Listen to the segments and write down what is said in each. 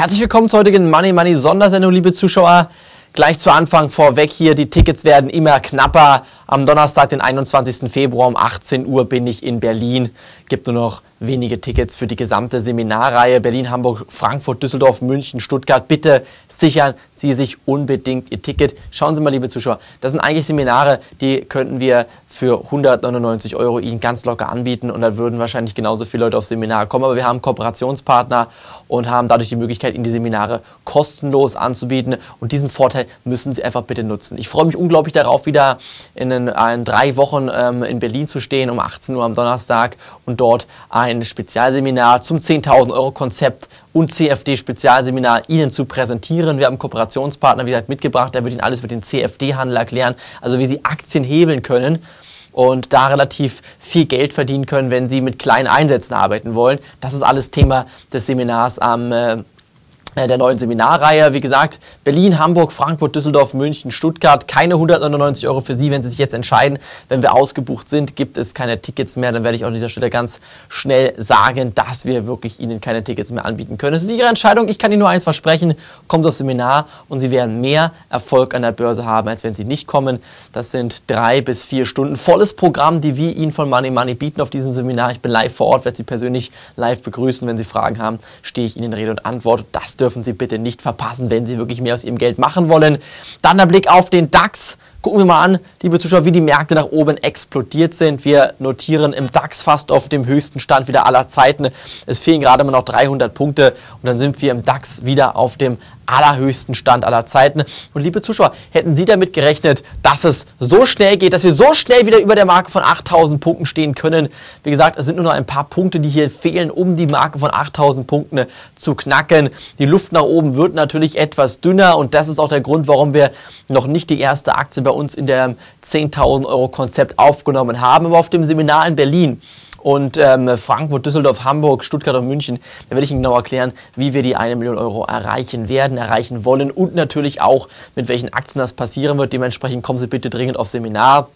Herzlich willkommen zur heutigen Money Money Sondersendung, liebe Zuschauer. Gleich zu Anfang vorweg hier, die Tickets werden immer knapper. Am Donnerstag, den 21. Februar um 18 Uhr bin ich in Berlin. Gibt nur noch wenige Tickets für die gesamte Seminarreihe Berlin, Hamburg, Frankfurt, Düsseldorf, München, Stuttgart. Bitte sichern Sie sich unbedingt Ihr Ticket. Schauen Sie mal, liebe Zuschauer, das sind eigentlich Seminare, die könnten wir für 199 Euro Ihnen ganz locker anbieten und da würden wahrscheinlich genauso viele Leute aufs Seminar kommen. Aber wir haben Kooperationspartner und haben dadurch die Möglichkeit, Ihnen die Seminare kostenlos anzubieten und diesen Vorteil müssen Sie einfach bitte nutzen. Ich freue mich unglaublich darauf, wieder in, in, in drei Wochen ähm, in Berlin zu stehen, um 18 Uhr am Donnerstag und dort ein Spezialseminar zum 10.000 Euro Konzept und CFD-Spezialseminar Ihnen zu präsentieren. Wir haben einen Kooperationspartner, wie gesagt, mitgebracht. Der wird Ihnen alles für den CFD-Handel erklären, also wie Sie Aktien hebeln können und da relativ viel Geld verdienen können, wenn Sie mit kleinen Einsätzen arbeiten wollen. Das ist alles Thema des Seminars am äh, der neuen Seminarreihe. Wie gesagt, Berlin, Hamburg, Frankfurt, Düsseldorf, München, Stuttgart. Keine 199 Euro für Sie, wenn Sie sich jetzt entscheiden. Wenn wir ausgebucht sind, gibt es keine Tickets mehr. Dann werde ich auch an dieser Stelle ganz schnell sagen, dass wir wirklich Ihnen keine Tickets mehr anbieten können. Es ist Ihre Entscheidung. Ich kann Ihnen nur eins versprechen. Kommt aufs Seminar und Sie werden mehr Erfolg an der Börse haben, als wenn Sie nicht kommen. Das sind drei bis vier Stunden volles Programm, die wir Ihnen von Money Money bieten auf diesem Seminar. Ich bin live vor Ort, werde Sie persönlich live begrüßen. Wenn Sie Fragen haben, stehe ich Ihnen Rede und Antwort. Das dürfen Sie bitte nicht verpassen, wenn Sie wirklich mehr aus Ihrem Geld machen wollen. Dann der Blick auf den DAX. Gucken wir mal an, liebe Zuschauer, wie die Märkte nach oben explodiert sind. Wir notieren im DAX fast auf dem höchsten Stand wieder aller Zeiten. Es fehlen gerade mal noch 300 Punkte und dann sind wir im DAX wieder auf dem allerhöchsten Stand aller Zeiten. Und liebe Zuschauer, hätten Sie damit gerechnet, dass es so schnell geht, dass wir so schnell wieder über der Marke von 8000 Punkten stehen können? Wie gesagt, es sind nur noch ein paar Punkte, die hier fehlen, um die Marke von 8000 Punkten zu knacken. Die Luft nach oben wird natürlich etwas dünner und das ist auch der Grund, warum wir noch nicht die erste Aktie bei uns in der 10.000 Euro Konzept aufgenommen haben. Aber auf dem Seminar in Berlin und ähm, Frankfurt, Düsseldorf, Hamburg, Stuttgart und München. Da werde ich Ihnen genau erklären, wie wir die eine Million Euro erreichen werden, erreichen wollen und natürlich auch, mit welchen Aktien das passieren wird. Dementsprechend kommen Sie bitte dringend aufs Seminar.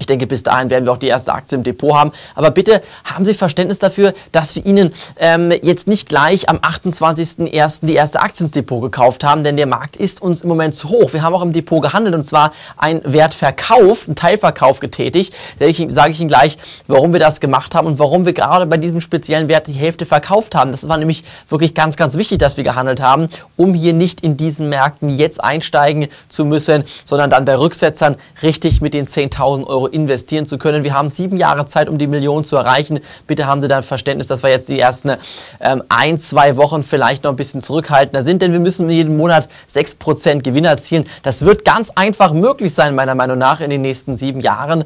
Ich denke, bis dahin werden wir auch die erste Aktie im Depot haben. Aber bitte haben Sie Verständnis dafür, dass wir Ihnen ähm, jetzt nicht gleich am 28.01. die erste Aktie ins Depot gekauft haben, denn der Markt ist uns im Moment zu hoch. Wir haben auch im Depot gehandelt und zwar ein Wertverkauf, einen Teilverkauf getätigt. Da sage ich Ihnen gleich, warum wir das gemacht haben und warum wir gerade bei diesem speziellen Wert die Hälfte verkauft haben. Das war nämlich wirklich ganz, ganz wichtig, dass wir gehandelt haben, um hier nicht in diesen Märkten jetzt einsteigen zu müssen, sondern dann bei Rücksetzern richtig mit den 10.000 Euro investieren zu können. Wir haben sieben Jahre Zeit, um die Million zu erreichen. Bitte haben Sie da Verständnis, dass wir jetzt die ersten ähm, ein, zwei Wochen vielleicht noch ein bisschen zurückhaltender sind, denn wir müssen jeden Monat 6% Gewinn erzielen. Das wird ganz einfach möglich sein, meiner Meinung nach, in den nächsten sieben Jahren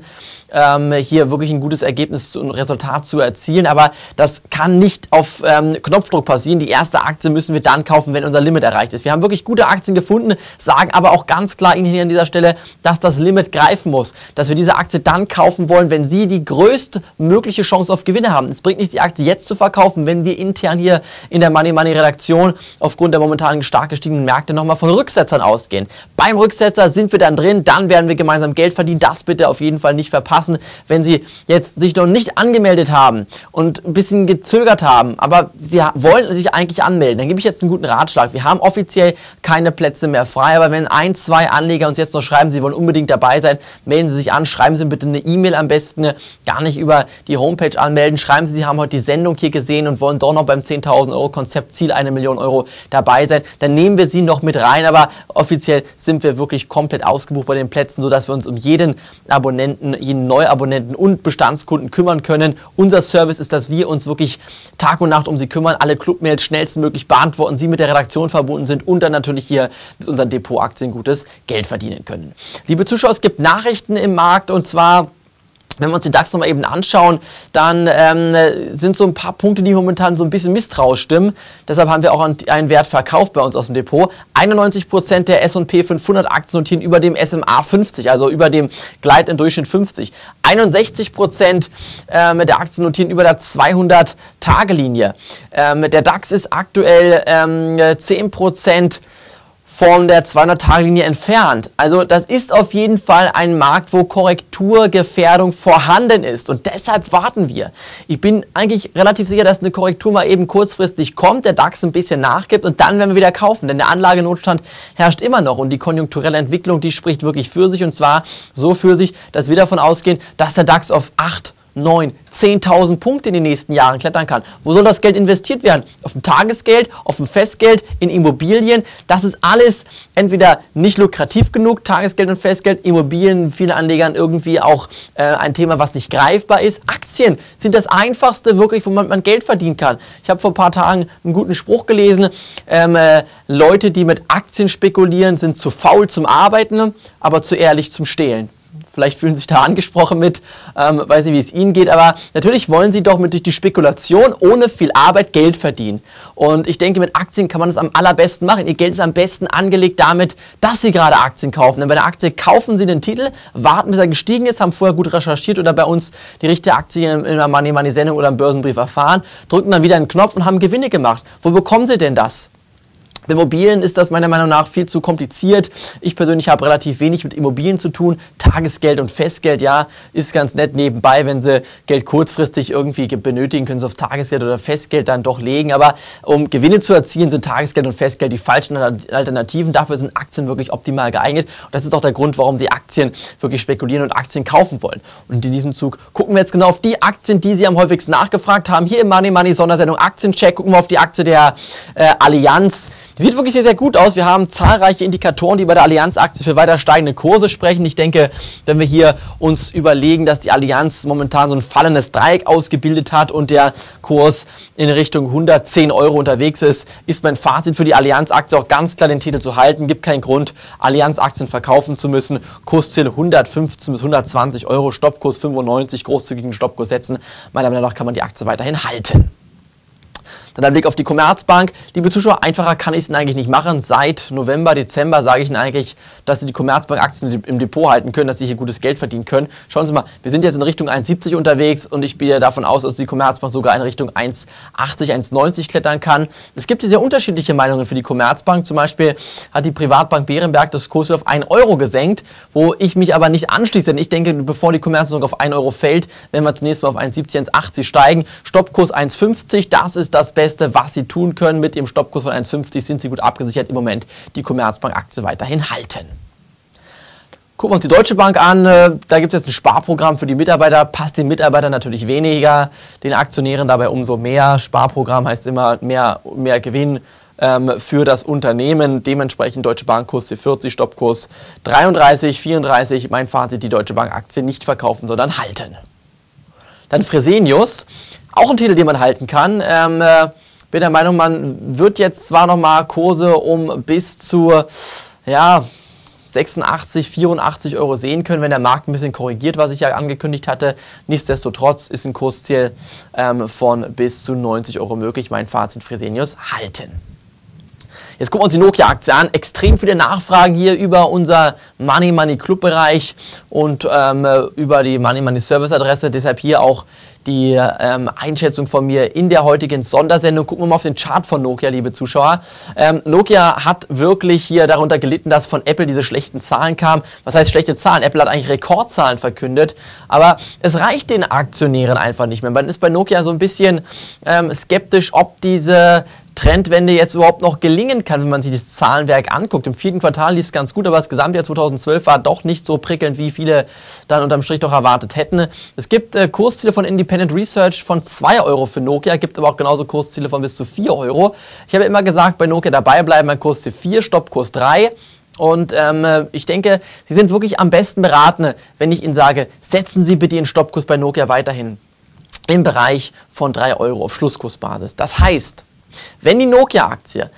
ähm, hier wirklich ein gutes Ergebnis und Resultat zu erzielen. Aber das kann nicht auf ähm, Knopfdruck passieren. Die erste Aktie müssen wir dann kaufen, wenn unser Limit erreicht ist. Wir haben wirklich gute Aktien gefunden, sagen aber auch ganz klar Ihnen hier an dieser Stelle, dass das Limit greifen muss, dass wir diese Aktie Aktie dann kaufen wollen, wenn Sie die größtmögliche Chance auf Gewinne haben. Es bringt nicht, die Aktie jetzt zu verkaufen, wenn wir intern hier in der Money Money Redaktion aufgrund der momentan stark gestiegenen Märkte nochmal von Rücksetzern ausgehen. Beim Rücksetzer sind wir dann drin, dann werden wir gemeinsam Geld verdienen. Das bitte auf jeden Fall nicht verpassen. Wenn Sie jetzt sich noch nicht angemeldet haben und ein bisschen gezögert haben, aber Sie wollen sich eigentlich anmelden, dann gebe ich jetzt einen guten Ratschlag. Wir haben offiziell keine Plätze mehr frei, aber wenn ein, zwei Anleger uns jetzt noch schreiben, sie wollen unbedingt dabei sein, melden Sie sich an, schreiben Sie Sie bitte eine E-Mail am besten, gar nicht über die Homepage anmelden. Schreiben Sie, Sie haben heute die Sendung hier gesehen und wollen doch noch beim 10.000 Euro Konzept Ziel eine Million Euro dabei sein. Dann nehmen wir Sie noch mit rein, aber offiziell sind wir wirklich komplett ausgebucht bei den Plätzen, sodass wir uns um jeden Abonnenten, jeden Neuabonnenten und Bestandskunden kümmern können. Unser Service ist, dass wir uns wirklich Tag und Nacht um Sie kümmern, alle Clubmails schnellstmöglich beantworten, Sie mit der Redaktion verbunden sind und dann natürlich hier mit unseren Depotaktien gutes Geld verdienen können. Liebe Zuschauer, es gibt Nachrichten im Markt und zwar wenn wir uns den DAX nochmal eben anschauen, dann ähm, sind so ein paar Punkte, die momentan so ein bisschen misstrauisch stimmen. Deshalb haben wir auch einen Wert verkauft bei uns aus dem Depot. 91% der S&P 500 Aktien notieren über dem SMA 50, also über dem Gleit im Durchschnitt 50. 61% ähm, der Aktien notieren über der 200-Tage-Linie. Ähm, der DAX ist aktuell ähm, 10% von der 200-Tage-Linie entfernt. Also das ist auf jeden Fall ein Markt, wo Korrekturgefährdung vorhanden ist und deshalb warten wir. Ich bin eigentlich relativ sicher, dass eine Korrektur mal eben kurzfristig kommt, der DAX ein bisschen nachgibt und dann werden wir wieder kaufen, denn der Anlagenotstand herrscht immer noch und die konjunkturelle Entwicklung, die spricht wirklich für sich und zwar so für sich, dass wir davon ausgehen, dass der DAX auf 8 9, 10.000 Punkte in den nächsten Jahren klettern kann. Wo soll das Geld investiert werden? Auf ein Tagesgeld, auf ein Festgeld, in Immobilien. Das ist alles entweder nicht lukrativ genug, Tagesgeld und Festgeld, Immobilien, viele Anlegern irgendwie auch äh, ein Thema, was nicht greifbar ist. Aktien sind das einfachste wirklich, wo man, man Geld verdienen kann. Ich habe vor ein paar Tagen einen guten Spruch gelesen. Ähm, äh, Leute, die mit Aktien spekulieren, sind zu faul zum Arbeiten, aber zu ehrlich zum Stehlen. Vielleicht fühlen sich da angesprochen mit, ähm, weiß nicht, wie es Ihnen geht, aber natürlich wollen Sie doch mit durch die Spekulation ohne viel Arbeit Geld verdienen. Und ich denke, mit Aktien kann man das am allerbesten machen. Ihr Geld ist am besten angelegt damit, dass Sie gerade Aktien kaufen. Denn bei der Aktie kaufen Sie den Titel, warten bis er gestiegen ist, haben vorher gut recherchiert oder bei uns die richtige Aktie in einer Money Money Sendung oder im Börsenbrief erfahren, drücken dann wieder einen Knopf und haben Gewinne gemacht. Wo bekommen Sie denn das? Immobilien ist das meiner Meinung nach viel zu kompliziert. Ich persönlich habe relativ wenig mit Immobilien zu tun. Tagesgeld und Festgeld, ja, ist ganz nett nebenbei. Wenn Sie Geld kurzfristig irgendwie benötigen, können Sie auf Tagesgeld oder Festgeld dann doch legen. Aber um Gewinne zu erzielen, sind Tagesgeld und Festgeld die falschen Alternativen. Dafür sind Aktien wirklich optimal geeignet. Und das ist auch der Grund, warum Sie Aktien wirklich spekulieren und Aktien kaufen wollen. Und in diesem Zug gucken wir jetzt genau auf die Aktien, die Sie am häufigsten nachgefragt haben. Hier im Money Money Sondersendung Aktiencheck gucken wir auf die Aktie der äh, Allianz. Sieht wirklich sehr, sehr gut aus. Wir haben zahlreiche Indikatoren, die bei der Allianz-Aktie für weiter steigende Kurse sprechen. Ich denke, wenn wir hier uns überlegen, dass die Allianz momentan so ein fallendes Dreieck ausgebildet hat und der Kurs in Richtung 110 Euro unterwegs ist, ist mein Fazit für die Allianz-Aktie auch ganz klar den Titel zu halten. Gibt keinen Grund, Allianz-Aktien verkaufen zu müssen. Kursziel 115 bis 120 Euro, Stoppkurs 95, großzügigen Stoppkurs setzen. Meiner Meinung nach kann man die Aktie weiterhin halten. Dann ein Blick auf die Commerzbank. Liebe Zuschauer, einfacher kann ich es eigentlich nicht machen. Seit November, Dezember sage ich Ihnen eigentlich, dass Sie die Commerzbank-Aktien im Depot halten können, dass Sie hier gutes Geld verdienen können. Schauen Sie mal, wir sind jetzt in Richtung 1,70 unterwegs und ich gehe davon aus, dass die Commerzbank sogar in Richtung 1,80, 1,90 klettern kann. Es gibt hier sehr unterschiedliche Meinungen für die Commerzbank. Zum Beispiel hat die Privatbank Bärenberg das Kurs auf 1 Euro gesenkt, wo ich mich aber nicht anschließe. Denn ich denke, bevor die Commerzbank auf 1 Euro fällt, werden wir zunächst mal auf 1,70, 1,80 steigen. Stoppkurs 1,50, das ist das Beste Beste, was Sie tun können. Mit Ihrem Stoppkurs von 1,50 sind Sie gut abgesichert. Im Moment die Commerzbank-Aktie weiterhin halten. Gucken wir uns die Deutsche Bank an. Äh, da gibt es jetzt ein Sparprogramm für die Mitarbeiter. Passt den Mitarbeitern natürlich weniger, den Aktionären dabei umso mehr. Sparprogramm heißt immer mehr, mehr Gewinn ähm, für das Unternehmen. Dementsprechend Deutsche Bank Kurs C40, Stoppkurs 33, 34. Mein Fazit, die Deutsche Bank Aktie nicht verkaufen, sondern halten. Dann Fresenius, auch ein Titel, den man halten kann. Ähm, äh, bin der Meinung, man wird jetzt zwar noch mal Kurse um bis zu ja, 86, 84 Euro sehen können, wenn der Markt ein bisschen korrigiert, was ich ja angekündigt hatte. Nichtsdestotrotz ist ein Kursziel ähm, von bis zu 90 Euro möglich. Mein Fazit Fresenius halten. Jetzt gucken wir uns die Nokia-Aktie an. Extrem viele Nachfragen hier über unser Money Money Club Bereich und ähm, über die Money Money Service Adresse. Deshalb hier auch die ähm, Einschätzung von mir in der heutigen Sondersendung. Gucken wir mal auf den Chart von Nokia, liebe Zuschauer. Ähm, Nokia hat wirklich hier darunter gelitten, dass von Apple diese schlechten Zahlen kamen. Was heißt schlechte Zahlen? Apple hat eigentlich Rekordzahlen verkündet, aber es reicht den Aktionären einfach nicht mehr. Man ist bei Nokia so ein bisschen ähm, skeptisch, ob diese Trendwende jetzt überhaupt noch gelingen kann, wenn man sich das Zahlenwerk anguckt. Im vierten Quartal lief es ganz gut, aber das Gesamtjahr 2012 war doch nicht so prickelnd, wie viele dann unterm Strich doch erwartet hätten. Es gibt äh, Kursziele von Independent Research von 2 Euro für Nokia, gibt aber auch genauso Kursziele von bis zu 4 Euro. Ich habe immer gesagt, bei Nokia dabei bleiben, bei Kursziel 4, Stoppkurs 3. Und ähm, ich denke, Sie sind wirklich am besten beraten, wenn ich Ihnen sage, setzen Sie bitte Ihren Stoppkurs bei Nokia weiterhin im Bereich von 3 Euro auf Schlusskursbasis. Das heißt, wenn die Nokia-Aktie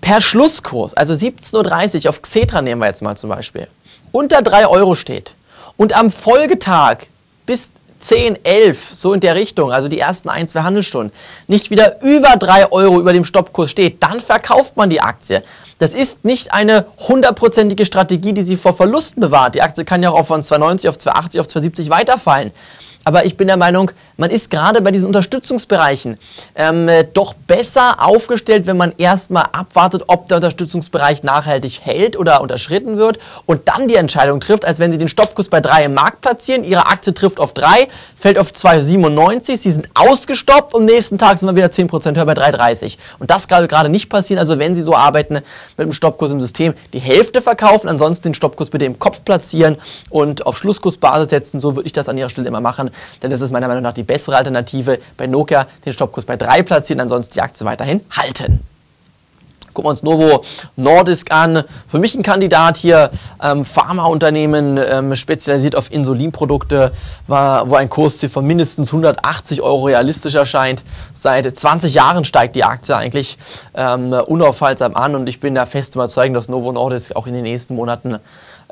per Schlusskurs, also 17.30 Uhr auf Xetra nehmen wir jetzt mal zum Beispiel, unter 3 Euro steht und am Folgetag bis 10, 11, so in der Richtung, also die ersten ein, zwei Handelsstunden, nicht wieder über 3 Euro über dem Stoppkurs steht, dann verkauft man die Aktie. Das ist nicht eine hundertprozentige Strategie, die sie vor Verlusten bewahrt. Die Aktie kann ja auch von 2,90 auf 2,80 auf 2,70 weiterfallen. Aber ich bin der Meinung, man ist gerade bei diesen Unterstützungsbereichen ähm, doch besser aufgestellt, wenn man erstmal abwartet, ob der Unterstützungsbereich nachhaltig hält oder unterschritten wird und dann die Entscheidung trifft, als wenn Sie den Stoppkurs bei 3 im Markt platzieren, Ihre Aktie trifft auf 3, fällt auf 2,97, Sie sind ausgestoppt und nächsten Tag sind wir wieder 10% höher bei 3,30. Und das kann gerade nicht passieren. Also wenn Sie so arbeiten mit dem Stoppkurs im System, die Hälfte verkaufen, ansonsten den Stoppkurs bitte im Kopf platzieren und auf Schlusskursbasis setzen. So würde ich das an Ihrer Stelle immer machen, denn das ist meiner Meinung nach die bessere Alternative. Bei Nokia den Stoppkurs bei 3 platzieren, ansonsten die Aktie weiterhin halten. Gucken wir uns Novo Nordisk an. Für mich ein Kandidat hier, ähm, Pharmaunternehmen, ähm, spezialisiert auf Insulinprodukte, war, wo ein Kursziel von mindestens 180 Euro realistisch erscheint. Seit 20 Jahren steigt die Aktie eigentlich ähm, unaufhaltsam an und ich bin da fest überzeugt, dass Novo Nordisk auch in den nächsten Monaten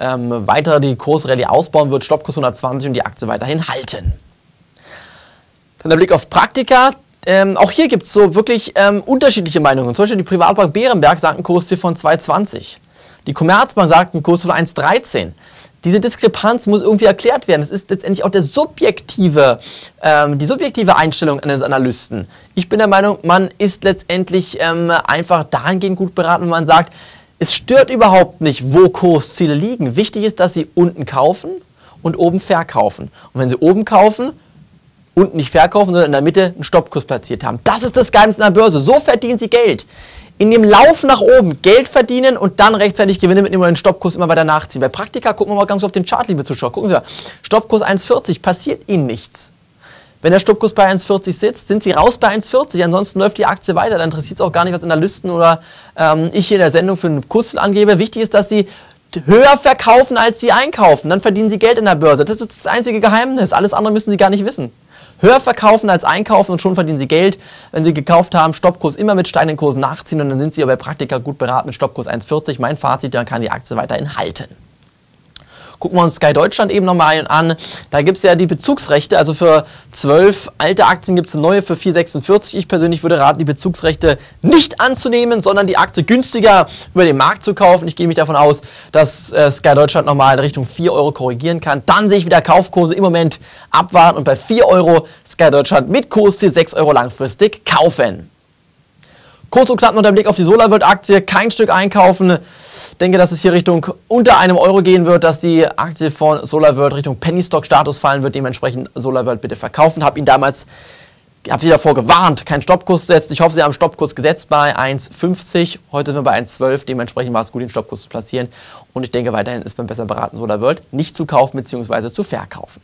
ähm, weiter die Kursrallye ausbauen wird. Stoppkurs 120 und die Aktie weiterhin halten. Dann der Blick auf Praktika. Ähm, auch hier gibt es so wirklich ähm, unterschiedliche Meinungen. Zum Beispiel die Privatbank Bärenberg sagt einen Kursziel von 2,20. Die Commerzbank sagt einen Kurs von 1,13. Diese Diskrepanz muss irgendwie erklärt werden. Es ist letztendlich auch der subjektive, ähm, die subjektive Einstellung eines Analysten. Ich bin der Meinung, man ist letztendlich ähm, einfach dahingehend gut beraten, wenn man sagt, es stört überhaupt nicht, wo Kursziele liegen. Wichtig ist, dass sie unten kaufen und oben verkaufen. Und wenn sie oben kaufen, unten nicht verkaufen, sondern in der Mitte einen Stoppkurs platziert haben. Das ist das Geheimnis an der Börse. So verdienen Sie Geld. In dem Lauf nach oben Geld verdienen und dann rechtzeitig Gewinne mitnehmen und den Stoppkurs immer weiter nachziehen. Bei Praktika gucken wir mal ganz auf den Chart, liebe Zuschauer. Gucken Sie mal, Stoppkurs 1,40, passiert Ihnen nichts. Wenn der Stoppkurs bei 1,40 sitzt, sind Sie raus bei 1,40. Ansonsten läuft die Aktie weiter. Dann interessiert es auch gar nicht, was Analysten oder ähm, ich hier in der Sendung für einen Kurs angebe. Wichtig ist, dass Sie höher verkaufen, als Sie einkaufen. Dann verdienen Sie Geld in der Börse. Das ist das einzige Geheimnis. Alles andere müssen Sie gar nicht wissen höher verkaufen als einkaufen und schon verdienen Sie Geld. Wenn Sie gekauft haben, Stoppkurs immer mit steigenden Kursen nachziehen und dann sind Sie bei Praktika gut beraten mit Stoppkurs 1,40. Mein Fazit, dann kann die Aktie weiterhin halten. Gucken wir uns Sky Deutschland eben nochmal an. Da gibt es ja die Bezugsrechte. Also für zwölf alte Aktien gibt es eine neue für 4,46. Ich persönlich würde raten, die Bezugsrechte nicht anzunehmen, sondern die Aktie günstiger über den Markt zu kaufen. Ich gehe mich davon aus, dass äh, Sky Deutschland nochmal in Richtung 4 Euro korrigieren kann. Dann sehe ich wieder Kaufkurse im Moment abwarten und bei 4 Euro Sky Deutschland mit Kursziel 6 Euro langfristig kaufen. Kurz und knapp noch der Blick auf die SolarWorld-Aktie. Kein Stück einkaufen. Ich denke, dass es hier Richtung unter einem Euro gehen wird, dass die Aktie von SolarWorld Richtung Penny-Stock-Status fallen wird. Dementsprechend SolarWorld bitte verkaufen. Habe ihn damals, habe Sie davor gewarnt, keinen Stoppkurs gesetzt. Ich hoffe, Sie haben Stoppkurs gesetzt bei 1,50. Heute sind wir bei 1,12. Dementsprechend war es gut, den Stoppkurs zu platzieren. Und ich denke, weiterhin ist man besser beraten, SolarWorld nicht zu kaufen bzw. zu verkaufen.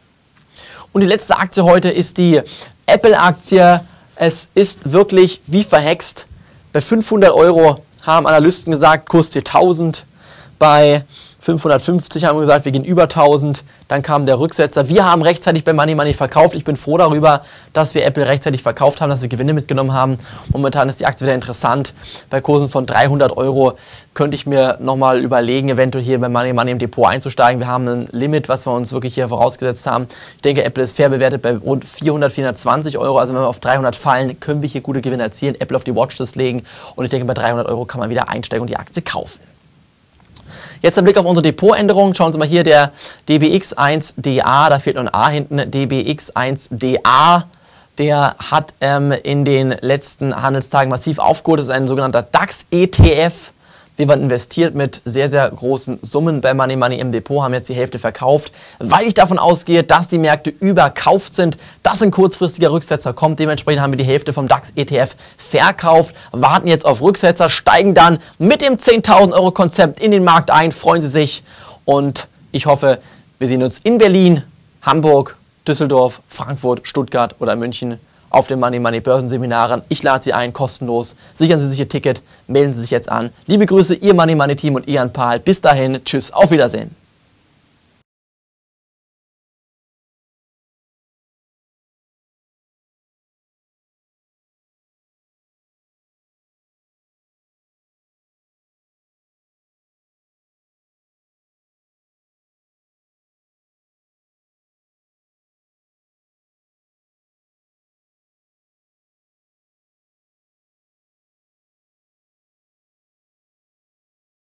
Und die letzte Aktie heute ist die Apple-Aktie. Es ist wirklich wie verhext bei 500 Euro haben Analysten gesagt, kostet 1000. Bei 550 haben gesagt, wir gehen über 1000. Dann kam der Rücksetzer. Wir haben rechtzeitig bei Money Money verkauft. Ich bin froh darüber, dass wir Apple rechtzeitig verkauft haben, dass wir Gewinne mitgenommen haben. Momentan ist die Aktie wieder interessant. Bei Kursen von 300 Euro könnte ich mir nochmal überlegen, eventuell hier bei Money Money im Depot einzusteigen. Wir haben ein Limit, was wir uns wirklich hier vorausgesetzt haben. Ich denke, Apple ist fair bewertet bei rund 400, 420 Euro. Also wenn wir auf 300 fallen, können wir hier gute Gewinne erzielen, Apple auf die Watchlist legen. Und ich denke, bei 300 Euro kann man wieder einsteigen und die Aktie kaufen. Jetzt der Blick auf unsere Depotänderung. Schauen Sie mal hier, der DBX1DA, da fehlt noch ein A hinten, DBX1DA. Der hat ähm, in den letzten Handelstagen massiv aufgeholt. Das ist ein sogenannter DAX-ETF. Wir waren investiert mit sehr, sehr großen Summen bei Money Money im Depot, haben jetzt die Hälfte verkauft, weil ich davon ausgehe, dass die Märkte überkauft sind, dass ein kurzfristiger Rücksetzer kommt. Dementsprechend haben wir die Hälfte vom DAX-ETF verkauft, warten jetzt auf Rücksetzer, steigen dann mit dem 10.000 Euro Konzept in den Markt ein. Freuen Sie sich und ich hoffe, wir sehen uns in Berlin, Hamburg, Düsseldorf, Frankfurt, Stuttgart oder München auf den Money Money Börsenseminaren. Ich lade Sie ein, kostenlos. Sichern Sie sich Ihr Ticket, melden Sie sich jetzt an. Liebe Grüße, Ihr Money Money Team und Ian Pahl. Bis dahin, tschüss, auf Wiedersehen.